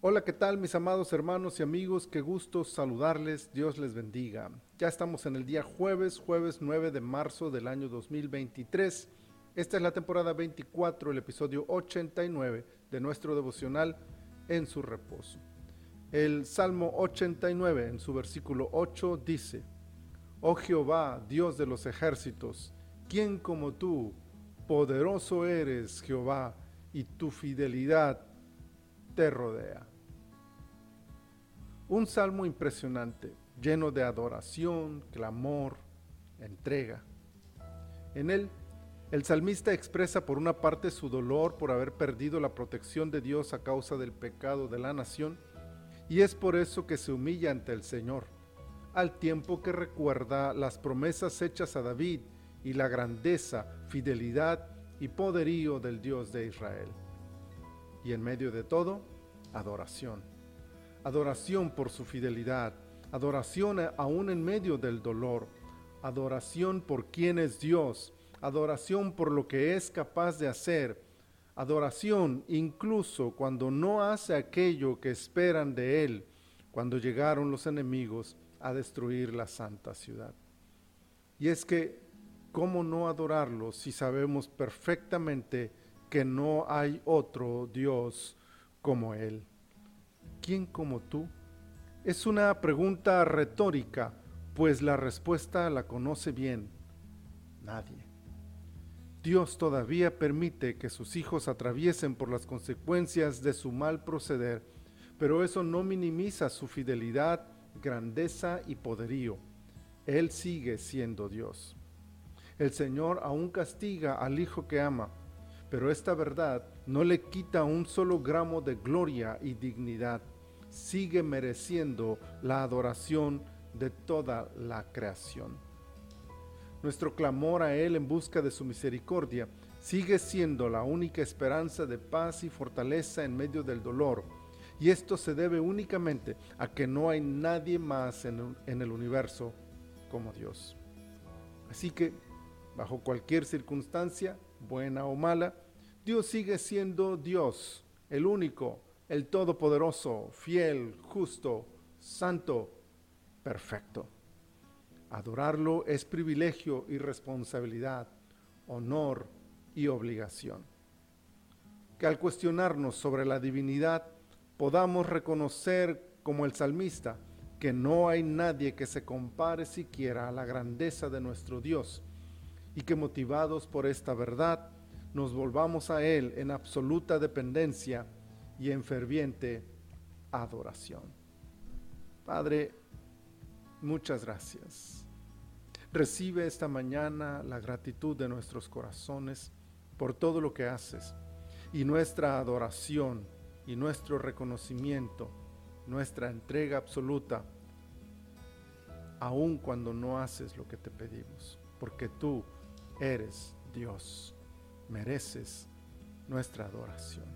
Hola, ¿qué tal mis amados hermanos y amigos? Qué gusto saludarles, Dios les bendiga. Ya estamos en el día jueves, jueves 9 de marzo del año 2023. Esta es la temporada 24, el episodio 89 de nuestro devocional en su reposo. El Salmo 89 en su versículo 8 dice, Oh Jehová, Dios de los ejércitos, ¿quién como tú? Poderoso eres, Jehová, y tu fidelidad te rodea. Un salmo impresionante, lleno de adoración, clamor, entrega. En él, el salmista expresa por una parte su dolor por haber perdido la protección de Dios a causa del pecado de la nación, y es por eso que se humilla ante el Señor, al tiempo que recuerda las promesas hechas a David y la grandeza, fidelidad y poderío del Dios de Israel. Y en medio de todo, adoración. Adoración por su fidelidad, adoración aún en medio del dolor, adoración por quien es Dios, adoración por lo que es capaz de hacer, adoración incluso cuando no hace aquello que esperan de Él, cuando llegaron los enemigos a destruir la santa ciudad. Y es que, ¿cómo no adorarlo si sabemos perfectamente que no hay otro Dios como Él? ¿Quién como tú? Es una pregunta retórica, pues la respuesta la conoce bien. Nadie. Dios todavía permite que sus hijos atraviesen por las consecuencias de su mal proceder, pero eso no minimiza su fidelidad, grandeza y poderío. Él sigue siendo Dios. El Señor aún castiga al Hijo que ama, pero esta verdad no le quita un solo gramo de gloria y dignidad. Sigue mereciendo la adoración de toda la creación. Nuestro clamor a Él en busca de su misericordia sigue siendo la única esperanza de paz y fortaleza en medio del dolor. Y esto se debe únicamente a que no hay nadie más en, el universo como Dios. Así que, bajo cualquier circunstancia, buena o mala, Dios sigue siendo Dios, el único, el todopoderoso, fiel, justo, santo, perfecto. Adorarlo es privilegio y responsabilidad, honor y obligación. Que al cuestionarnos sobre la divinidad podamos reconocer como el salmista que no hay nadie que se compare siquiera a la grandeza de nuestro Dios y que motivados por esta verdad nos volvamos a Él en absoluta dependencia y en ferviente adoración. Padre, muchas gracias. Recibe esta mañana la gratitud de nuestros corazones por todo lo que haces y nuestra adoración y nuestro reconocimiento, nuestra entrega absoluta, aun cuando no haces lo que te pedimos, porque tú eres Dios, mereces nuestra adoración.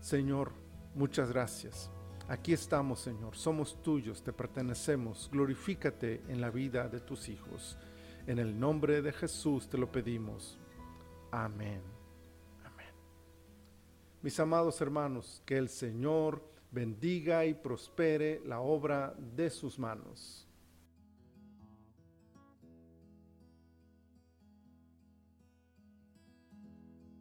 Señor, muchas gracias. Aquí estamos, Señor, somos tuyos, te pertenecemos. Glorifícate en la vida de tus hijos. En el nombre de Jesús te lo pedimos. Amén. Amén. Mis amados hermanos, que el Señor bendiga y prospere la obra de sus manos.